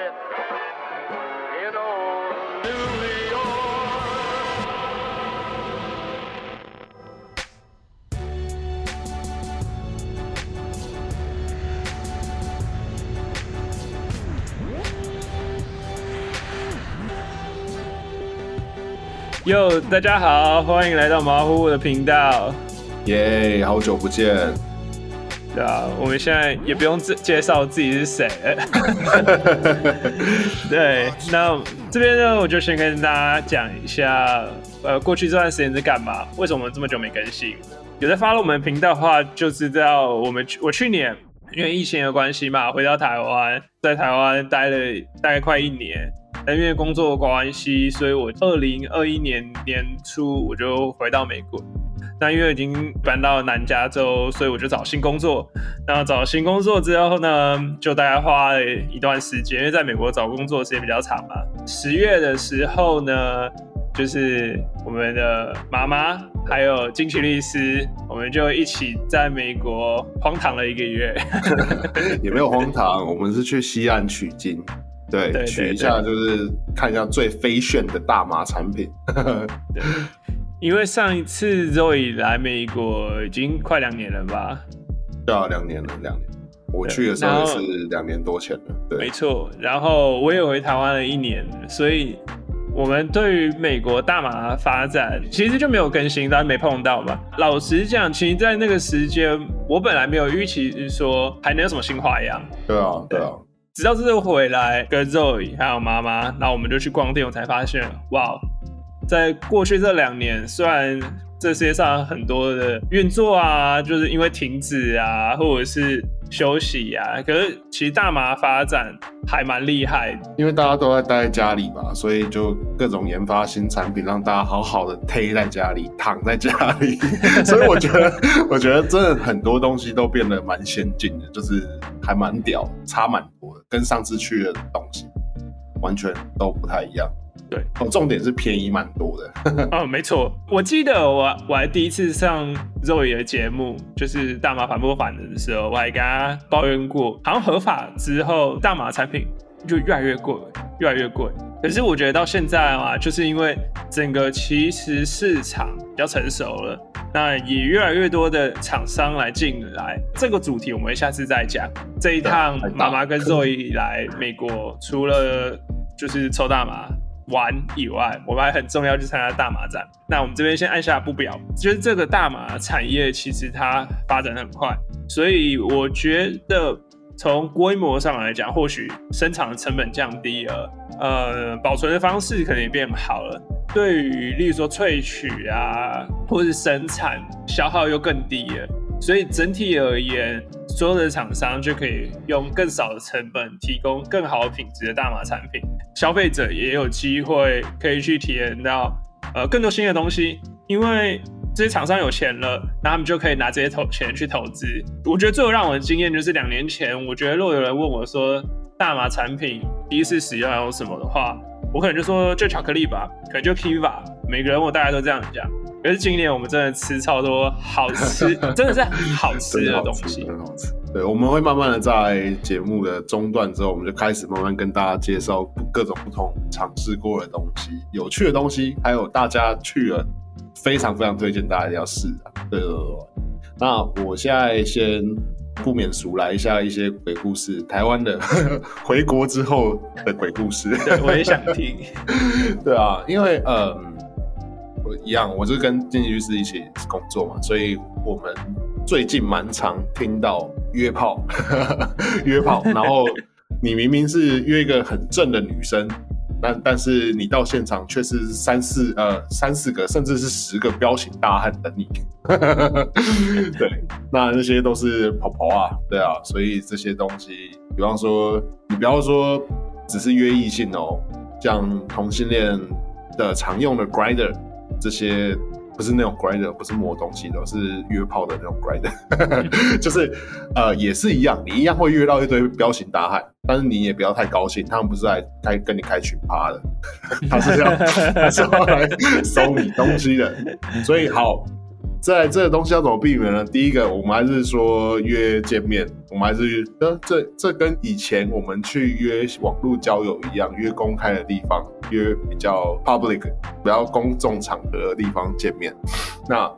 met in old New York. 哟，大家好，欢迎来到马虎的频道。耶好久不见。对啊，我们现在也不用自介绍自己是谁了。对，那这边呢，我就先跟大家讲一下，呃，过去这段时间在干嘛？为什么这么久没更新？有在发了我们频道的话，就知道我们我去年因为疫情的关系嘛，回到台湾，在台湾待了大概快一年。但因为工作的关系，所以我二零二一年年初我就回到美国。那因为已经搬到南加州，所以我就找新工作。那找新工作之后呢，就大概花了一段时间，因为在美国找工作时间比较长嘛。十月的时候呢，就是我们的妈妈还有金奇律师，我们就一起在美国荒唐了一个月。也没有荒唐，我们是去西岸取经。对，取一下就是看一下最飞炫的大麻产品。对，因为上一次 Zoe 来美国已经快两年了吧？对啊，两年了，两年。我去的时候是两年多前了。对，没错。然后我也回台湾了一年，所以我们对于美国大麻发展其实就没有更新，但没碰到嘛。老实讲，其实，在那个时间，我本来没有预期是说还能有什么新花样。对啊，对啊。直到这次回来跟 Zoe 还有妈妈，然后我们就去逛店，我才发现，哇，在过去这两年，虽然这世界上很多的运作啊，就是因为停止啊，或者是。休息啊，可是其实大麻发展还蛮厉害，因为大家都在待在家里嘛，所以就各种研发新产品，让大家好好的贴在家里，躺在家里。所以我觉得，我觉得真的很多东西都变得蛮先进的，就是还蛮屌，差蛮多的，跟上次去的东西完全都不太一样。对，哦，重点是便宜蛮多的。哦，没错，我记得我我还第一次上肉爷的节目，就是大麻反不反的时候，我还跟他抱怨过，好像合法之后，大麻产品就越来越贵，越来越贵。可是我觉得到现在啊，就是因为整个其实市场比较成熟了，那也越来越多的厂商来进来。这个主题我们下次再讲。这一趟妈妈跟肉爷来美国，除了就是抽大麻。玩以外，我们还很重要去参加大马展。那我们这边先按下不表，就是这个大马产业其实它发展很快，所以我觉得从规模上来讲，或许生产的成本降低了，呃，保存的方式可能也变好了。对于例如说萃取啊，或是生产消耗又更低了，所以整体而言，所有的厂商就可以用更少的成本提供更好品质的大麻产品。消费者也有机会可以去体验到呃更多新的东西，因为这些厂商有钱了，那他们就可以拿这些投钱去投资。我觉得最后让我的经验就是两年前，我觉得若有人问我说大麻产品第一次使用要用什么的话，我可能就说就巧克力吧，可能就 Kiva。每个人我大家都这样讲。可是今年我们真的吃超多好吃，真的是好吃的东西，很好吃。对，我们会慢慢的在节目的中段之后，我们就开始慢慢跟大家介绍各种不同尝试过的东西、有趣的东西，还有大家去了非常非常推荐大家要试的。对对对。那我现在先不免俗来一下一些鬼故事，台湾的 回国之后的鬼故事。对，我也想听。对啊，因为嗯，一样，我是跟经济律师一起工作嘛，所以我们。最近蛮常听到约炮，约炮，然后你明明是约一个很正的女生，但但是你到现场却是三四呃三四个甚至是十个彪形大汉等你，对，那那些都是跑跑啊，对啊，所以这些东西，比方说你不要说只是约异性哦，像同性恋的常用的 grinder 这些。不是那种 grinder，不是摸东西的，是约炮的那种 grinder，就是呃也是一样，你一样会约到一堆彪形大汉，但是你也不要太高兴，他们不是来开跟你开群趴的，他是要他是要来收你东西的，所以好，在这个东西要怎么避免呢？第一个，我们还是说约见面，我们还是呃，这这跟以前我们去约网络交友一样，约公开的地方，约比较 public、比较公众场合的地方见面。那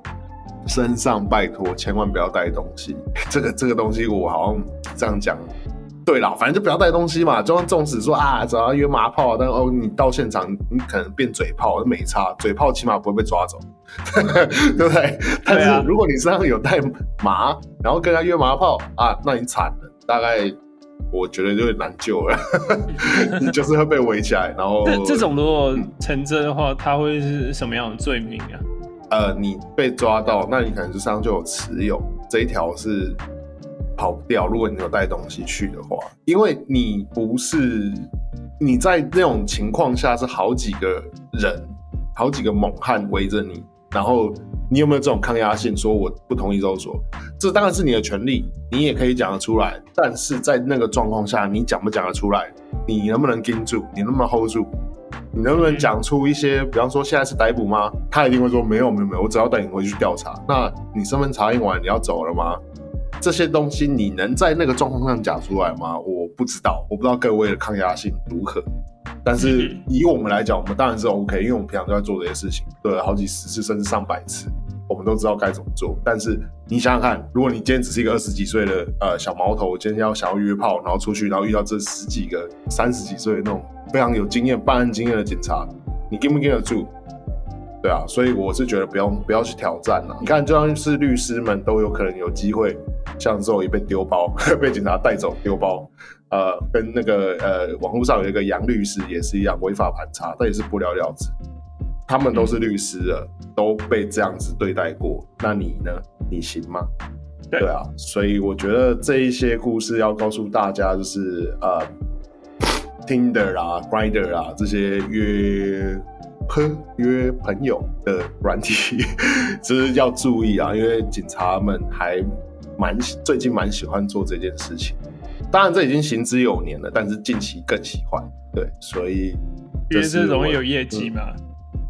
身上拜托千万不要带东西，这个这个东西我好像这样讲。对啦，反正就不要带东西嘛。就算纵使说啊，只要约麻炮，但哦，你到现场你可能变嘴炮，没差。嘴炮起码不会被抓走，对不对？但是如果你身上有带麻，然后跟他约麻炮啊，那你惨了，大概我觉得就会难救了。你 就是会被围起来，然后这 这种如果成真的话，他会是什么样的罪名啊？呃，你被抓到，那你可能就身上就有持有这一条是跑不掉。如果你有带东西去的话，因为你不是你在那种情况下是好几个人、好几个猛汉围着你，然后你有没有这种抗压性？说我不同意搜索，这当然是你的权利，你也可以讲得出来。但是在那个状况下，你讲不讲得出来？你能不能盯住？你能不能 hold 住？你能不能讲出一些，比方说现在是逮捕吗？他一定会说没有没有没有，我只要带你回去调查。那你身份查验完，你要走了吗？这些东西你能在那个状况上讲出来吗？我不知道，我不知道各位的抗压性如何。但是嗯以我们来讲，我们当然是 OK，因为我们平常都在做这些事情，对了好几十次甚至上百次，我们都知道该怎么做。但是你想想看，如果你今天只是一个二十几岁的呃小毛头，今天要想要约炮，然后出去，然后遇到这十几个三十几岁的那种非常有经验、办案经验的警察，你跟不跟得住？对啊，所以我是觉得不用不要去挑战了。你看，就算是律师们都有可能有机会，像这种也被丢包，被警察带走丢包。呃，跟那个呃网络上有一个杨律师也是一样，违法盘查，但也是不了了之。他们都是律师了，都被这样子对待过，那你呢？你行吗？对对啊，所以我觉得这一些故事要告诉大家，就是呃，Tinder 啊、Grinder 啊这些约朋约朋友的软体，就是要注意啊，因为警察们还蛮最近蛮喜欢做这件事情。当然，这已经行之有年了，但是近期更喜欢。对，所以因为是容易有业绩嘛。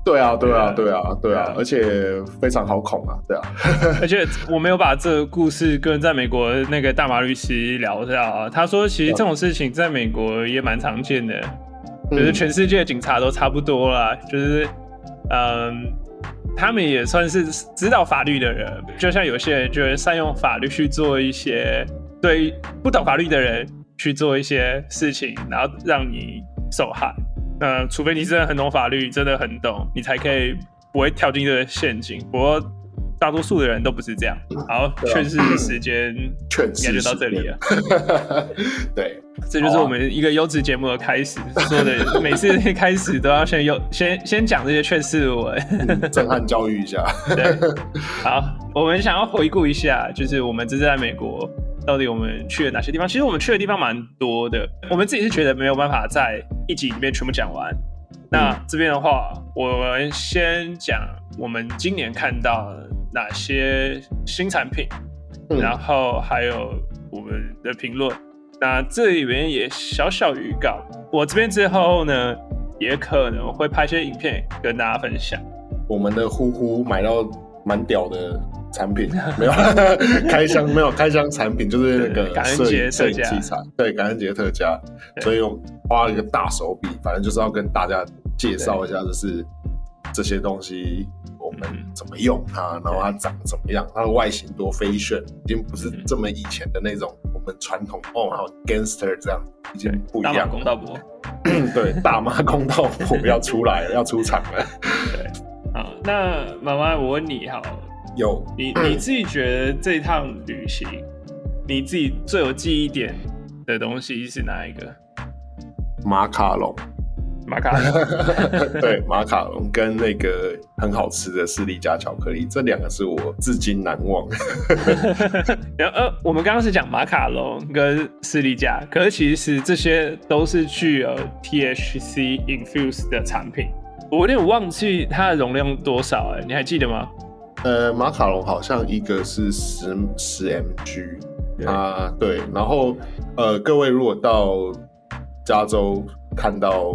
对啊，对啊，对啊对啊，而且非常好恐啊，对啊，而且我没有把这个故事跟在美国那个大马律师聊到啊，他说其实这种事情在美国也蛮常见的，嗯就是全世界警察都差不多啦，就是嗯，他们也算是知道法律的人，就像有些人就会善用法律去做一些对不懂法律的人去做一些事情，然后让你受害。那除非你真的很懂法律，真的很懂，你才可以不会跳进这个陷阱。不过大多数的人都不是这样。好，劝世时间劝应该就到这里了。对，这就是我们一个优质节目的开始。说的每次开始都要先有 先先讲这些劝世文。震撼教育一下。对，好，我们想要回顾一下，就是我们这次在美国到底我们去了哪些地方？其实我们去的地方蛮多的，我们自己是觉得没有办法在一集里面全部讲完。那这边的话，我们先讲我们今年看到哪些新产品，嗯。然后还有我们的评论。那这里面也小小预告，我这边之后呢，也可能会拍些影片跟大家分享。我们的呼呼买到蛮屌的产品，没有开箱，没有开箱产品，就是那个感恩节特价。器材，对，感恩节特价，所以我花了一个大手笔，反正就是要跟大家介绍一下，就是这些东西我怎么用它，然后它长怎么样，它的外形多 fashion，已经不是嗯这么以前的那种我们传统哦，还有 gangster 这样，已经不一样。公道博。对，大妈公道婆要出来了，要出场了。对好，那妈妈，我问你好，有你你自己觉得这趟旅行，你自己最有记忆点的东西是哪一个？马卡龙，马卡龙。对，马卡龙跟那个很好吃的士力架巧克力，这两个是我至今难忘。然 后呃，我们刚刚是讲马卡龙跟士力架，可是其实这些都是具有 THC infused 的产品。我有点忘记它的容量多少、哎，你还记得吗？呃，马卡龙好像一个是十十 mg 啊，对，然后呃，各位如果到加州看到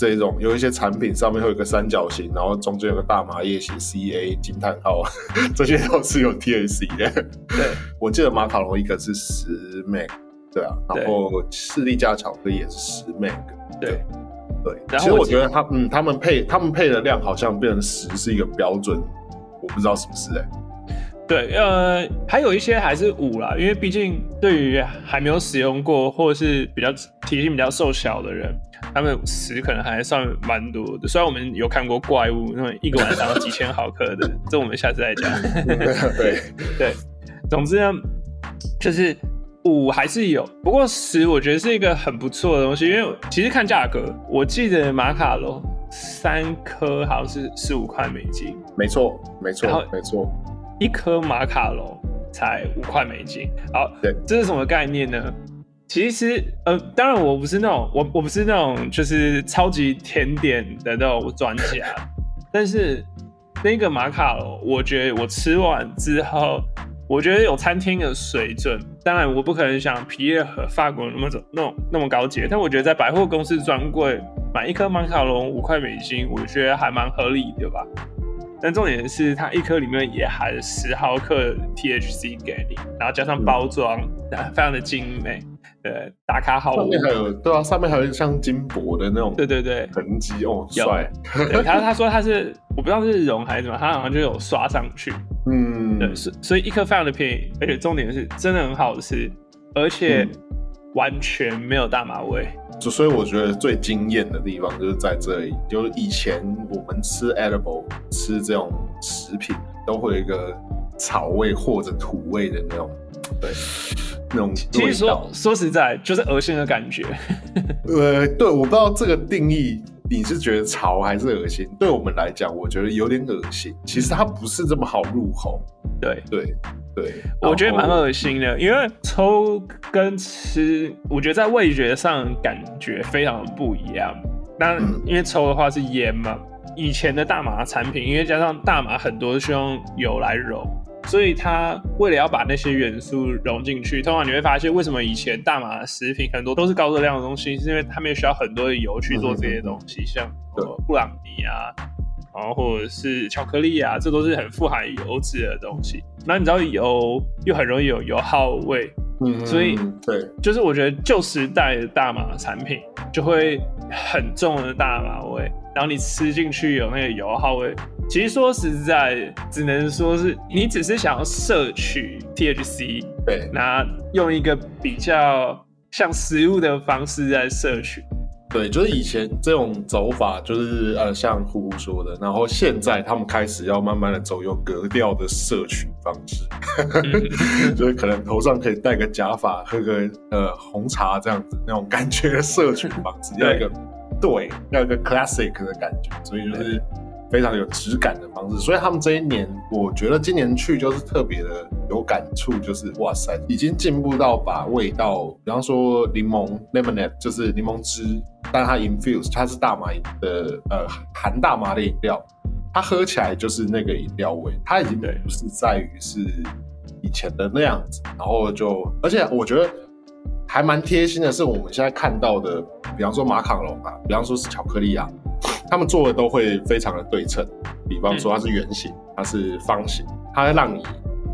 这种有一些产品上面会有一个三角形，然后中间有个大麻叶写 CA 惊叹号，这些都是有 T A C 的。对，我记得马卡龙一个是十 meg，对啊，然后士力架巧克力也是十 meg，对对。然后其实我觉得他嗯，他们配他们配的量好像变成十是一个标准，我不知道是不是哎、对，呃，还有一些还是五啦，因为毕竟对于还没有使用过或者是比较体型比较瘦小的人，他们十可能还算蛮多的。虽然我们有看过怪物那种一个晚上几千毫克的，这我们下次再讲。对，对，总之呢，就是五还是有，不过十我觉得是一个很不错的东西，因为其实看价格，我记得马卡龙三颗好像是十五块美金，没错，没错，没错，一颗马卡龙才五块美金。好，对，这是什么概念呢？其实，呃，当然我不是那种我我不是那种就是超级甜点的那种专家，但是那个马卡龙，我觉得我吃完之后，我觉得有餐厅的水准。当然，我不可能像皮耶和法国那么种那种那么高级，但我觉得在百货公司专柜买一颗马卡龙五块美金，我觉得还蛮合理的吧。但重点是，它一颗里面也含十毫克 THC 给你，然后加上包装，啊 非常的精美，对，打卡好物。上面还有对啊，上面还有像金箔的那种对对对，痕迹哦，有帅，对他他说他是我不知道是绒还是什么，他好像就有刷上去，嗯，对，所所以一颗非常的便宜，而且重点是真的很好吃，而且嗯完全没有大麻味。就所以我觉得最惊艳的地方就是在这里，就是以前我们吃 edible 吃这种食品都会有一个草味或者土味的那种，对，那种其实说。说实在，就是恶心的感觉。呃，对，我不知道这个定义你是觉得潮还是恶心？对我们来讲，我觉得有点恶心。其实它不是这么好入口，对，对对，我觉得蛮恶心的，因为抽跟吃，我觉得在味觉上感觉非常的不一样。那嗯因为抽的话是烟嘛，以前的大麻产品，因为加上大麻很多是用油来揉，所以它为了要把那些元素融进去，通常你会发现为什么以前大麻的食品很多都是高热量的东西，是因为他们需要很多的油去做这些东西，像布朗尼啊，然后或者是巧克力啊，这都是很富含油脂的东西。那你知道油又很容易有油耗味，嗯，所以对，就是我觉得旧时代的大麻产品就会很重的大麻味，然后你吃进去有那个油耗味。其实说实在，只能说是你只是想要摄取 THC，对，那用一个比较像食物的方式在摄取。对，就是以前这种走法，就是呃，像呼呼说的，然后现在他们开始要慢慢的走有格调的摄取方式，就是可能头上可以戴个假发，喝个呃红茶这样子那种感觉的摄取方式，要一个对，要一个 classic 的感觉，所以就是非常有质感的方式。所以他们这一年，我觉得今年去就是特别的有感触，就是哇塞，已经进步到把味道，比方说柠檬 lemonade 就是柠檬汁，但它 infuse 它是大麻的呃含大麻的饮料，它喝起来就是那个饮料味，它已经对不是在于是以前的那样子，然后就而且我觉得。还蛮贴心的是，我们现在看到的，比方说马卡龙啊，比方说是巧克力啊，他们做的都会非常的对称。比方说它是圆形，它是方形，它会让你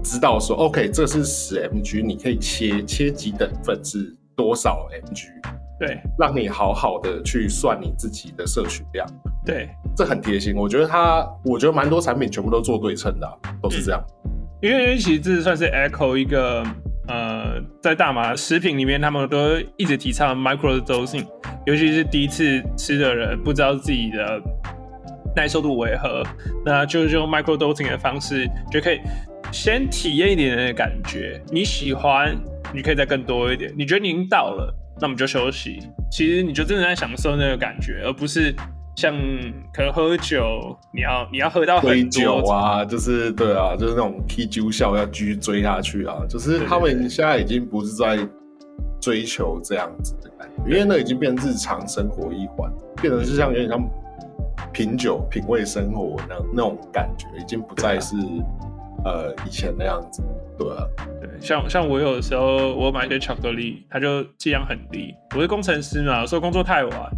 知道说，OK，这是十 mg，你可以切切几等份是多少 mg，对让你好好的去算你自己的摄取量，对，这很贴心。我觉得它，我觉得蛮多产品全部都做对称的啊、都是这样。因为因为其实这算是 echo 一个呃，在大麻食品里面，他们都一直提倡 micro dosing，尤其是第一次吃的人不知道自己的耐受度为何，那就是用 micro dosing 的方式，就可以先体验一点点的感觉。你喜欢，你可以再更多一点；你觉得你已经到了，那我们就休息。其实你就真的在享受那个感觉，而不是像可能喝酒，你要你要喝到追很多酒啊，就是对啊，就是那种 K 酒笑要继续追下去啊，就是他们现在已经不是在追求这样子的感觉，因为那已经变成日常生活一环，变成是像有点像品酒、品味生活那那种感觉，已经不再是呃以前那样子，对啊，对，像像我有的时候我买一些巧克力，它就剂量很低。我是工程师嘛，有时候工作太晚，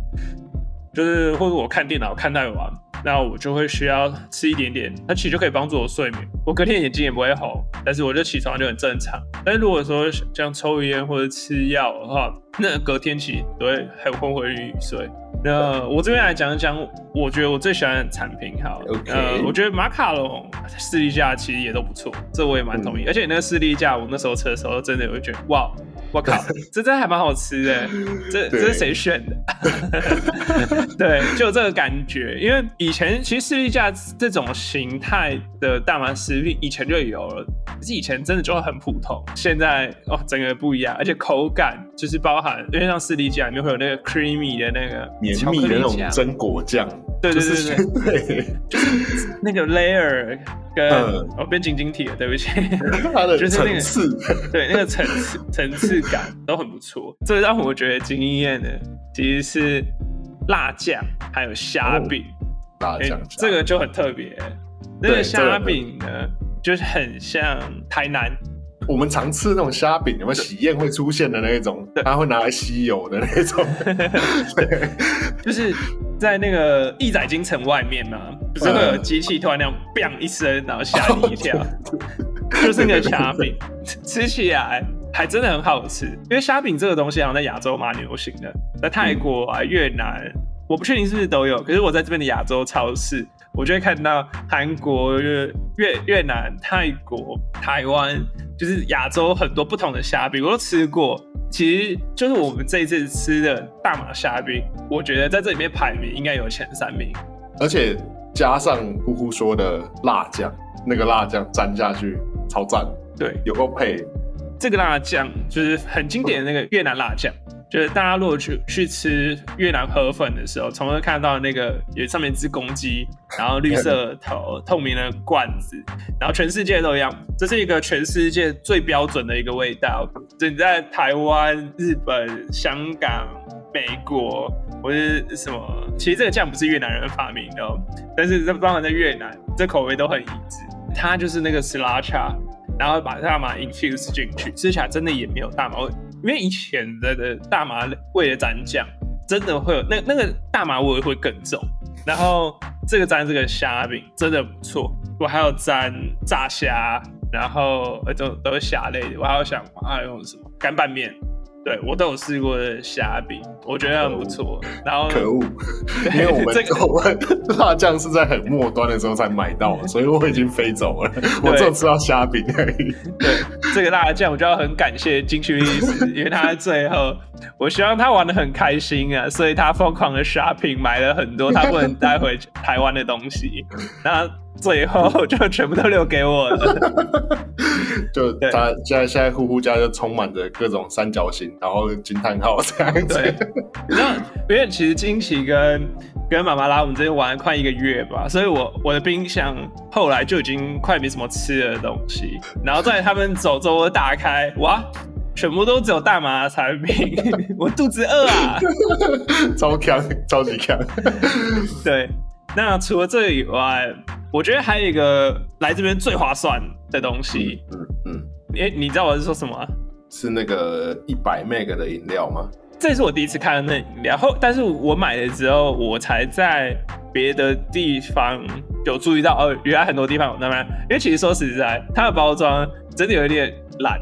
就是或者我看电脑看太晚，那我就会需要吃一点点，它其实就可以帮助我睡眠。我隔天眼睛也不会红，但是我就起床就很正常。但是如果说像抽烟或者吃药的话，那隔天起都会很昏昏欲睡。那我这边来讲一讲，我觉得我最喜欢的产品好了。OK 呃，我觉得马卡龙、士力架其实也都不错，这我也蛮同意。而且那个士力架，我那时候吃的时候，真的有觉得哇，我靠，这真的还蛮好吃的。这对这是谁选的？对，就有这个感觉。因为以前其实士力架这种形态的大麻食品以前就有了，可是以前真的就很普通。现在哦，整个不一样，而且口感就是包含，因为像士力架里面会有那个 creamy 的那个绵密的那种酱榛果酱，对对就是对对，那个 layer 跟、嗯哦变晶晶体了，对不起。它的 就是那个层次，对，那个层次层次感都很不错。这让我觉得惊艳的其实是辣酱还有虾饼，诶辣酱这个就很特别。那个虾饼呢，就是很像台南，我们常吃那种虾饼，有没有喜宴会出现的那种对？它会拿来吸油的那种。对，就是在那个义载金城外面嘛，不是会有机器突然那样 “bang” 一声，然后吓你一跳，就是那个虾饼，吃起来还真的很好吃。因为虾饼这个东西好像在亚洲蛮流行的，在泰国啊、越南，我不确定是不是都有，可是我在这边的亚洲超市，我就会看到韩国、越越越南、泰国、台湾，就是亚洲很多不同的虾饼，我都吃过。其实就是我们这一次吃的大马虾饼，我觉得在这里面排名应该有前三名。而且加上呼呼说的辣酱，那个辣酱沾下去超赞，对，有够配。这个辣酱就是很经典的那个越南辣酱，就是大家如果去去吃越南河粉的时候，从会看到那个有上面一只公鸡，然后绿色头、透明的罐子，然后全世界都一样，这是一个全世界最标准的一个味道。就你在台湾、日本、香港、美国或是什么，其实这个酱不是越南人发明的、但是这当然在越南，这口味都很一致。它就是那个 sriracha，然后把大麻 infuse 进去，吃起来真的也没有大麻味，因为以前的的大麻味的蘸酱真的会有那那个大麻味会更重。然后这个蘸这个虾饼真的不错，我还有蘸炸虾，然后呃都都是虾类的，我还有想还有用什么干拌面。对我都有试过的虾饼，我觉得很不错。然后可恶，对因为我们 这个我们辣酱是在很末端的时候才买到的，所以我已经飞走了。我只有吃到虾饼而已。对这个辣酱，我就要很感谢金曲律师，因为他在最后，我希望他玩的很开心啊，所以他疯狂的 shopping 买了很多他不能带回台湾的东西，那最后就全部都留给我了。就对他现在现在呼呼家就充满着各种三角形，然后惊叹号这样子。对，你知道，因为其实惊奇跟跟妈妈拉我们这边玩了快一个月吧，所以我我的冰箱后来就已经快没什么吃的东西，然后在他们走之后，我打开，哇，全部都只有大麻的产品，我肚子饿啊！超强，超级强。对，那除了这个以外，我觉得还有一个来这边最划算的东西，嗯嗯，诶、你知道我是说什么吗？是那个一百 meg 的饮料吗？这是我第一次看到那饮料，后但是我买了之后，我才在别的地方有注意到，哦，原来很多地方有那么，因为其实说实在，它的包装真的有一点烂，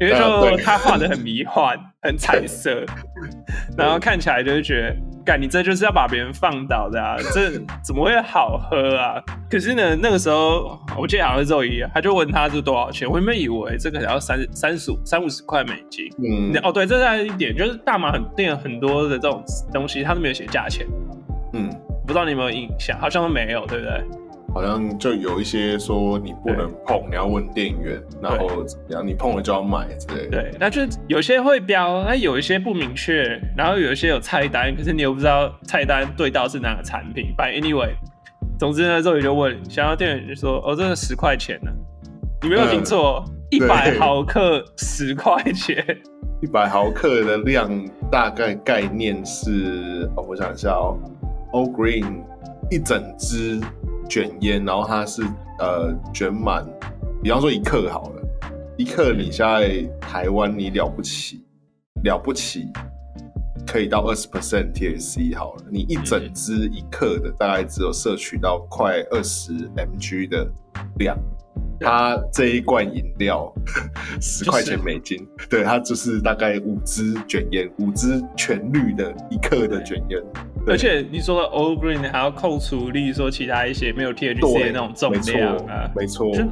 因为啊说对它画的很迷幻、很彩色，然后看起来就是觉得，干你这就是要把别人放倒的啊，这怎么会好喝啊？可是呢，那个时候我记得好像是周一，他就问他是多少钱，我原本以为这个要三三十五三五十块美金。嗯，哦，对，这是一点，就是大麻很店很多的这种东西，他都没有写价钱，嗯，不知道你有没有印象？好像都没有，对不对？好像就有一些说你不能碰，你要问店员，然后怎么样，你碰了就要买之类的。对，那就有些会标，那有一些不明确，然后有一些有菜单，可是你又不知道菜单对到是哪个产品。反正 anyway，总之呢，周宇就问，想要店员就说，哦，这个十块钱呢，你没有听错，一百、对毫克十块钱。一百毫克的量大概概念是，哦，我想一下哦，All Green 一整支卷烟，然后它是呃卷满，比方说一克好了，一克你现在台湾你了不起，了不起可以到二十 percent THC 好了，你一整支一克的大概只有摄取到快二十 mg 的量。它这一罐饮料 十块钱美金，对，它就是大概五支卷烟，五支全绿的一克的卷烟。对而且你说的 All Green 还要扣除，例如说其他一些没有 THC 的那种重量啊，没错，就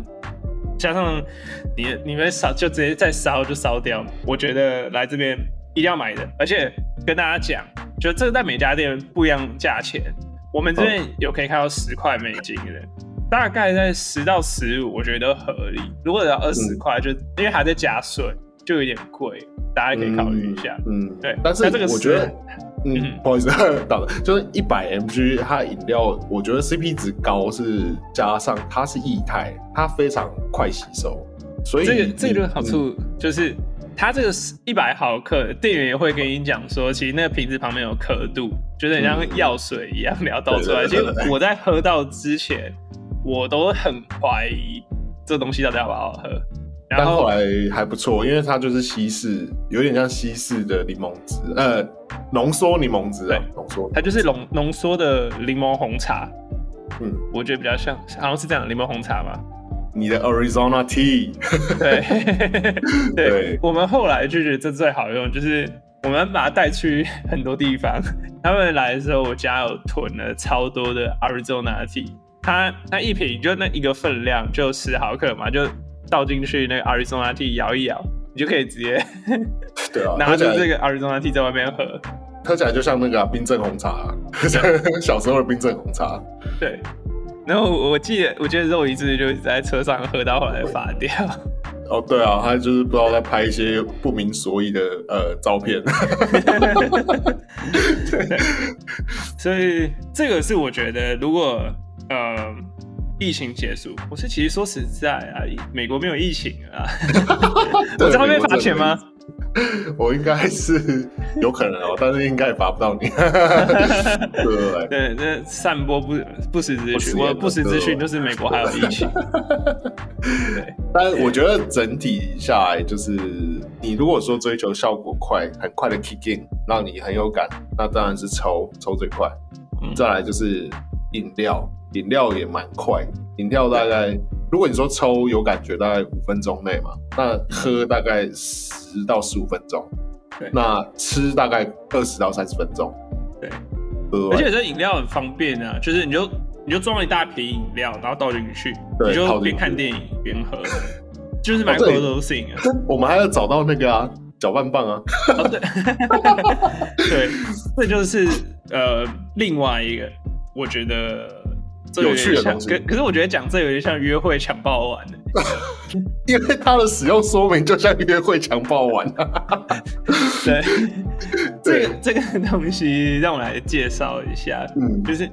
加上你你们烧就直接再烧就烧掉，我觉得来这边一定要买的，而且跟大家讲，就这个在每家店不一样价钱，我们这边有可以看到十块美金的。大概在十到十五，我觉得合理。如果要二十块，就因为还在加税，就有点贵，大家可以考虑一下。嗯，对但是那这个是我觉得，嗯嗯，不好意思，打的，就是一百 mg 它饮料，我觉得 CP 值高是加上它是液态，它非常快吸收，所以这个这个好处就是，它这个一百毫克，店员也会跟你讲说，其实那个瓶子旁边有刻度，就是很像药水一样，你要倒出来。其实我在喝到之前，我都很怀疑这东西到底好不好喝。然后但后来还不错，因为它就是西式，有点像西式的柠檬汁，呃，浓缩柠檬汁啊对，浓缩，它就是浓浓缩的柠檬红茶，嗯，我觉得比较像，好像是这样，柠檬红茶吧。你的 Arizona Tea，对。对对，我们后来就觉得这最好用，就是我们把它带去很多地方。他们来的时候，我家有囤了超多的 Arizona Tea，它那一瓶就那一个分量就十毫克嘛，就倒进去那个 Arizona Tea 摇一摇，你就可以直接 对啊，拿着这个 Arizona Tea 在外面喝。喝起来就像那个啊冰镇红茶啊，小时候的冰镇红茶，对，然后我我记得，我记得肉一次就在车上喝到后来发掉。哦，对啊，他就是不知道在拍一些不明所以的呃照片，对。所以这个是我觉得，如果呃疫情结束，我是其实说实在啊，美国没有疫情啊，我在后面罚钱吗？我应该是有可能哦，但是应该也罚不到你。对 对对，对，那散播不不实资讯，我不实资讯就是美国还有疫情。对，但是我觉得整体下来，就是你如果说追求效果快、很快的 kick in，让你很有感，那当然是抽抽最快。嗯再来就是饮料，饮料也蛮快，饮料大概如果你说抽有感觉，大概五分钟内嘛，那喝大概十到十五分钟。对，那吃大概二十到三十分钟，对，对。不对？而且这饮料很方便啊，就是你就你就装了一大瓶饮料，然后倒进去，对你就边看电影边喝，就是买哦对 dosing 啊。我们还要找到那个啊搅拌棒啊，哦，对，对，这就是呃另外一个，我觉得这有趣，的东西可可是我觉得讲这有点像约会抢爆丸的，因为它的使用说明就像约会强暴丸啊。对，这对个这个东西让我来介绍一下，嗯就是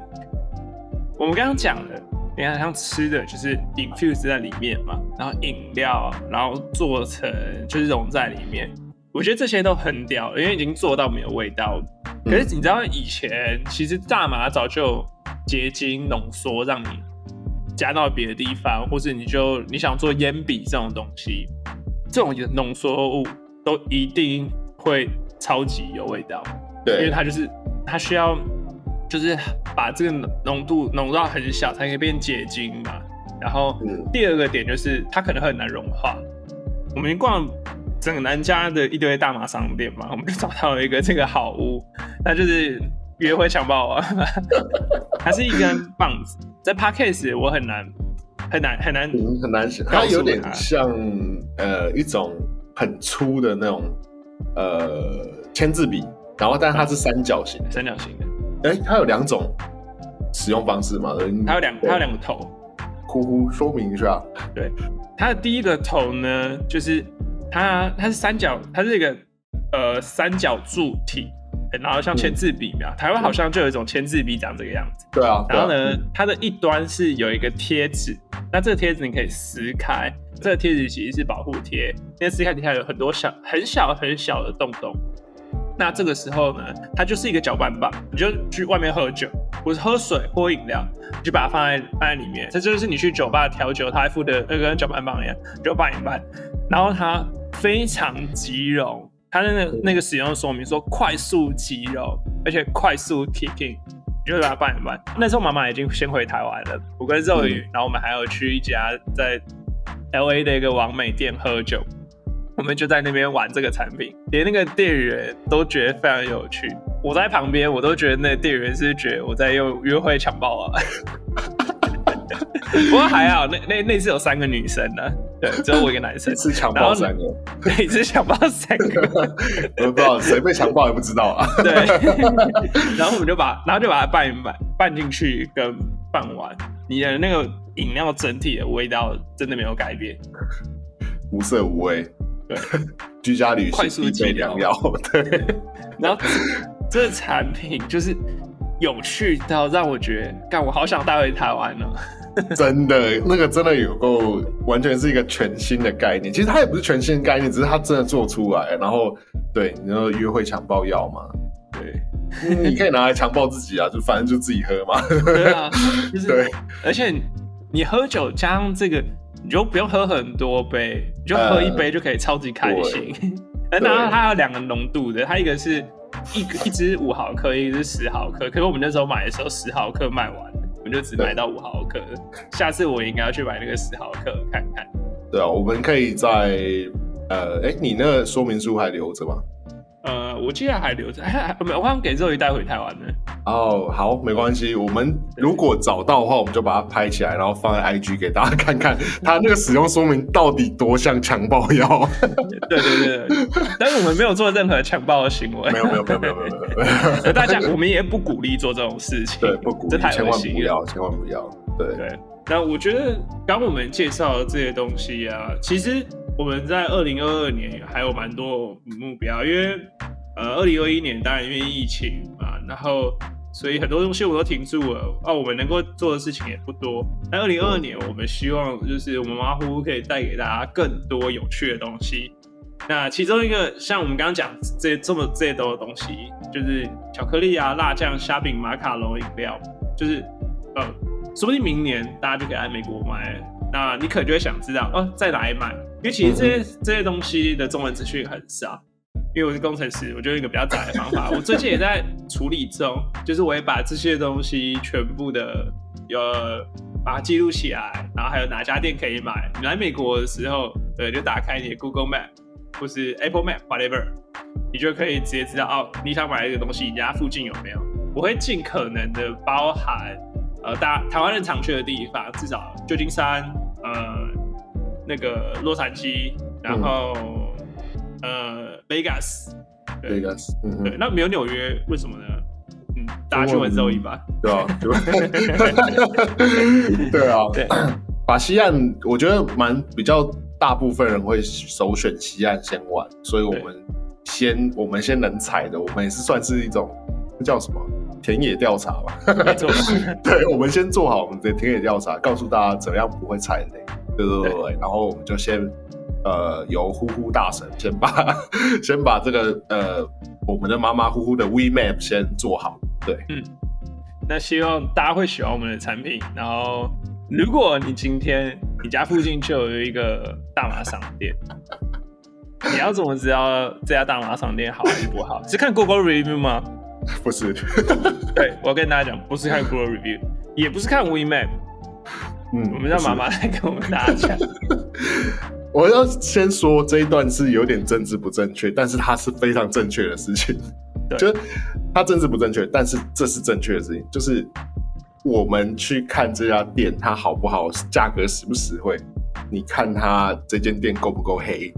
我们刚刚讲的，你看像吃的就是 infuse 在里面嘛，然后饮料，然后做成就是融在里面。我觉得这些都很屌，因为已经做到没有味道。可是你知道以前其实大麻早就有结晶浓缩，让你加到别的地方，或是你就你想做烟笔这种东西，这种浓缩物都一定会超级有味道。对因为，它就是它需要就是把这个浓度浓到很小才可以变结晶嘛。然后嗯第二个点就是它可能很难融化。我们逛整个南加的一堆大麻商店嘛，我们就找到了一个这个好屋，那就是约会强暴啊，它是一根棒子，在 Parkcase 我很难很难很难嗯很难它有点像呃一种很粗的那种呃签字笔，然后但它是三角形。三角形的，哎、它有两种使用方式嘛？它有两它有两个头，呼呼说明一下。对，它的第一个头呢，就是它它是三角，它是一个呃三角柱体，然后像签字笔一样，台湾好像就有一种签字笔长这个样子。对啊，然后呢，它的一端是有一个贴纸，那这个贴纸你可以撕开，这个贴纸其实是保护贴，因为撕开底下有很多小很小很小的洞洞。那这个时候呢，它就是一个搅拌棒，你就去外面喝酒，或是喝水或饮料，你就把它放在放在里面。这就是你去酒吧调酒，它还附的那个跟搅拌棒一样，就拌一拌，然后它非常即溶，它的那那个使用说明说快速肌肉，而且快速 kicking，你就把它拌一拌。那时候妈妈已经先回台湾了，我跟肉宇，然后我们还有去一家在 L A 的一个完美店喝酒，我们就在那边玩这个产品，连那个店员都觉得非常有趣。我在旁边，我都觉得那店员是觉得我在用约会强暴啊。不过还好，那那那次有三个女生呢，对，只有我一个男生一。次 强暴三个，对，一次强暴三个，我都不知道谁被强暴也不知道啊。对。然后我们就把，然后就把它拌一拌，拌进去跟拌完，你的那个饮料整体的味道真的没有改变。无色无味，对，居家旅行必备速治疗良药。对，然后这个产品就是有趣到让我觉得，干，我好想带回台湾哦。真的那个真的有够，完全是一个全新的概念。其实它也不是全新的概念，只是它真的做出来。然后，对，你说约会强暴药嘛，对，你可以拿来强暴自己啊，就反正就自己喝嘛。对啊，就是，对，而且你喝酒加上这个，你就不用喝很多杯，你就喝一杯就可以超级开心。而然后它有两个浓度的，它一个是一个一支五毫克，一个是十毫克。可是我们那时候买的时候十毫克卖完了，我们就只买到五毫克。下次我应该要去买那个十毫克看看。对啊，我们可以在呃，哎，你那说明书还留着吗？呃，我记得还留着，没有，我好像给肉鱼带回台湾呢。哦，好，没关系。我们如果找到的话，我们就把它拍起来，然后放在 IG 给大家看看，它那个使用说明到底多像强暴药。对对对对，但是我们没有做任何强暴的行为。没有没有没有没有没有没有，大家我们也不鼓励做这种事情。对，不鼓励，这太千万恶心了。不要，千万不要。对，对，那我觉得刚我们介绍的这些东西啊，其实我们在二零二二年还有蛮多目标，因为呃，二零二一年当然因为疫情嘛，然后所以很多东西我都停住了啊，我们能够做的事情也不多。那二零二二年，我们希望就是我们马虎虎可以带给大家更多有趣的东西。那其中一个像我们刚刚讲这这么这些多的东西，就是巧克力啊、辣酱、虾饼、马卡龙、饮料，就是呃，说不定明年大家就可以来美国买。那你可能就会想知道，哦，在哪里买？因为其实这些这些东西的中文资讯很少。因为我是工程师，我就用一个比较窄的方法。我最近也在处理中，就是我也把这些东西全部的呃把它记录起来，然后还有哪家店可以买。你来美国的时候，对，就打开你的 Google Map 或是 Apple Map whatever，你就可以直接知道哦，你想买这个东西，你家附近有没有？我会尽可能的包含呃大台湾人常去的地方，至少旧金山，呃，那个洛杉矶，然后、呃 Vegas，对 Vegas，嗯对，那没有纽约，为什么呢？嗯，大家去问周一吧。对啊，对 对啊，对，把西岸我觉得蛮比较大部分人会首选西岸先玩，所以我们先我们先能踩的，我们也是算是一种叫什么田野调查吧。对，我们先做好我们的田野调查，告诉大家怎样不会踩雷。对对对对，然后我们就先呃由呼呼大神先把先把这个呃我们的马马虎虎的 We Map 先做好。对，嗯那希望大家会喜欢我们的产品。然后，如果你今天你家附近就有一个大麻商店，你要怎么知道这家大麻商店好还是不好？是看 Google Review 吗？不是，对，我要跟大家讲，不是看 Google Review，也不是看 We Map，嗯，我们让妈妈来跟我们大家讲。我要先说这一段是有点政治不正确，但是它是非常正确的事情。对就是它政治不正确，但是这是正确的事情。就是我们去看这家店它好不好，价格实不实惠，你看它这间店够不够黑。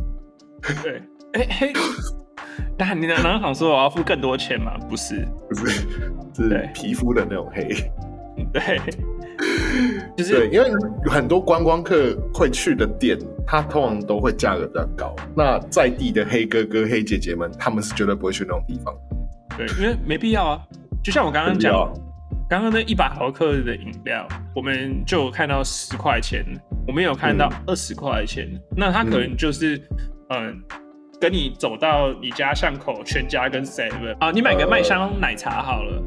对，哎嘿，但你能能想说我要付更多钱吗？不是，不是，是对皮肤的那种黑。对，就是对，因为很多观光客会去的店，它通常都会价格比较高。那在地的黑哥哥、黑姐姐们，他们是绝对不会去那种地方。对，因为没必要啊。就像我刚刚讲刚刚那一百毫克的饮料，我们就有看到十块钱，我们有看到二十块钱，那它可能就是嗯。跟你走到你家巷口，全家跟 Seven 啊，你买个麦香奶茶好了，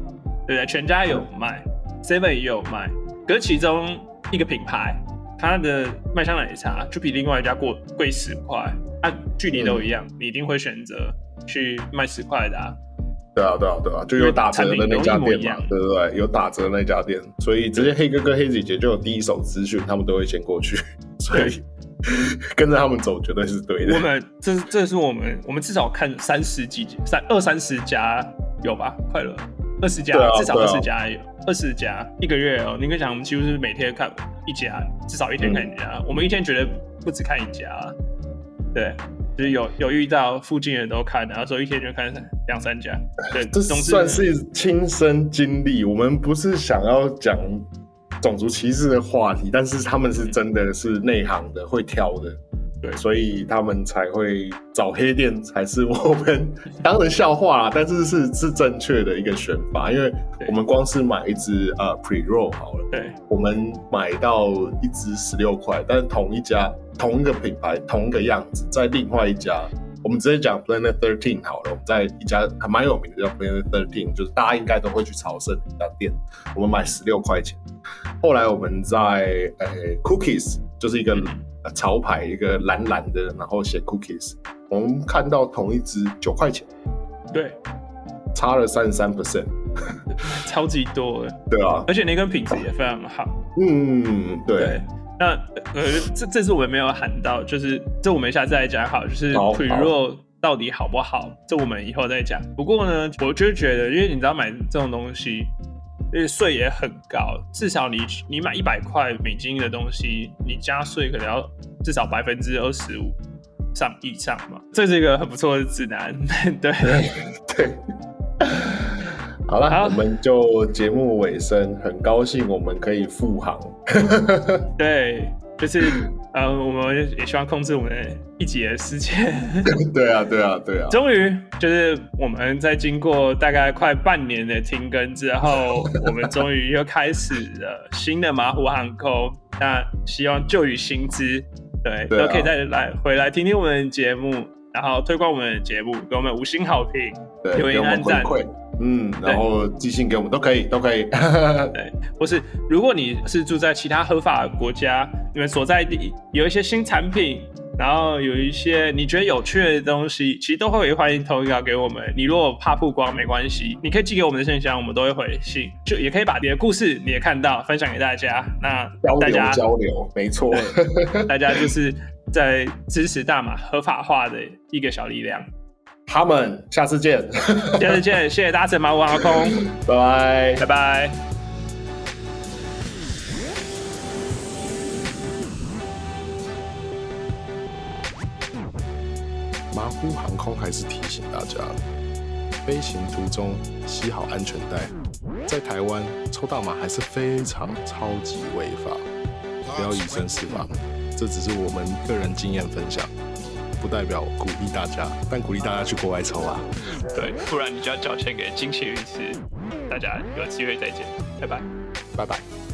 对不对？全家有卖，Seven 也有卖，可是其中一个品牌，它的麦香奶茶就比另外一家过贵十块，啊，距离都一样，你一定会选择去卖十块的啊。对啊，对啊，对啊，就有打折的那家店嘛对不对？有打折那家店，所以直接黑哥跟黑姐姐就有第一手资讯，他们都会先过去，所以跟着他们走绝对是对的。我们这这是我们我们至少看三十几三二三十家有吧？快乐二十家，至少二十家有二十家一个月哦。你可以想，我们几乎是每天看一家，至少一天看一家。嗯我们一天绝对不止看一家啊，对。就是有有遇到附近人都看，然后说一天就看两三家，对，这总之算是亲身经历。我们不是想要讲种族歧视的话题，但是他们是真的是内行的，会挑的，对所以他们才会找黑店，才是我们 当然笑话啦，但是是是正确的一个选法，因为我们光是买一支呃 pre roll 好了。对我们买到一支十六块，但是同一家、同一个品牌、同一个样子，在另外一家，我们直接讲 Planet Thirteen 好了。我们在一家还蛮有名的叫 Planet Thirteen，就是大家应该都会去朝圣的一家店，我们买十六块钱。后来我们在呃 Cookies，就是一个呃潮牌，一个蓝蓝的，然后写 Cookies，我们看到同一支九块钱，对，差了三十三 percent。超级多的，对啊，而且那根品质也非常好。嗯，对。对，那呃，这这次我们没有喊到，就是这我们下次再讲好，就是好 pre roll 到底好不好，这我们以后再讲。不过呢，我就觉得，因为你知道买这种东西，因为税也很高，至少你你买一百块美金的东西，你加税可能要至少百分之二十五上以上嘛，这是一个很不错的指南。对，对。好了，好我们就节目尾声，很高兴我们可以复航。对，就是呃，我们也希望控制我们一集的时间。对啊，对啊，对啊。终于，就是我们在经过大概快半年的停更之后，我们终于又开始了新的马虎航空。那希望旧与新知，对，对啊都可以再来回来听听我们的节目，然后推广我们的节目，给我们五星好评，对，留言按赞。嗯，然后寄信给我们都可以，都可以。对，或是如果你是住在其他合法的国家，你们所在地有一些新产品，然后有一些你觉得有趣的东西，其实都会欢迎投稿给我们。你如果怕曝光没关系，你可以寄给我们的信箱，我们都会回信。就也可以把你的故事你也看到，分享给大家。那大家交流，没错。大家就是在支持大马合法化的一个小力量。他们下次见，下次见，谢谢大家，乘马五阿空，拜 拜拜。拜。马虎航空还是提醒大家，飞行途中系好安全带。在台湾抽大麻还是非常超级违法，不要以身试法。这只是我们个人经验分享，不代表鼓励大家，但鼓励大家去国外抽啊。对，不然你就要交钱给金奇律师。大家有机会再见，拜拜。拜拜。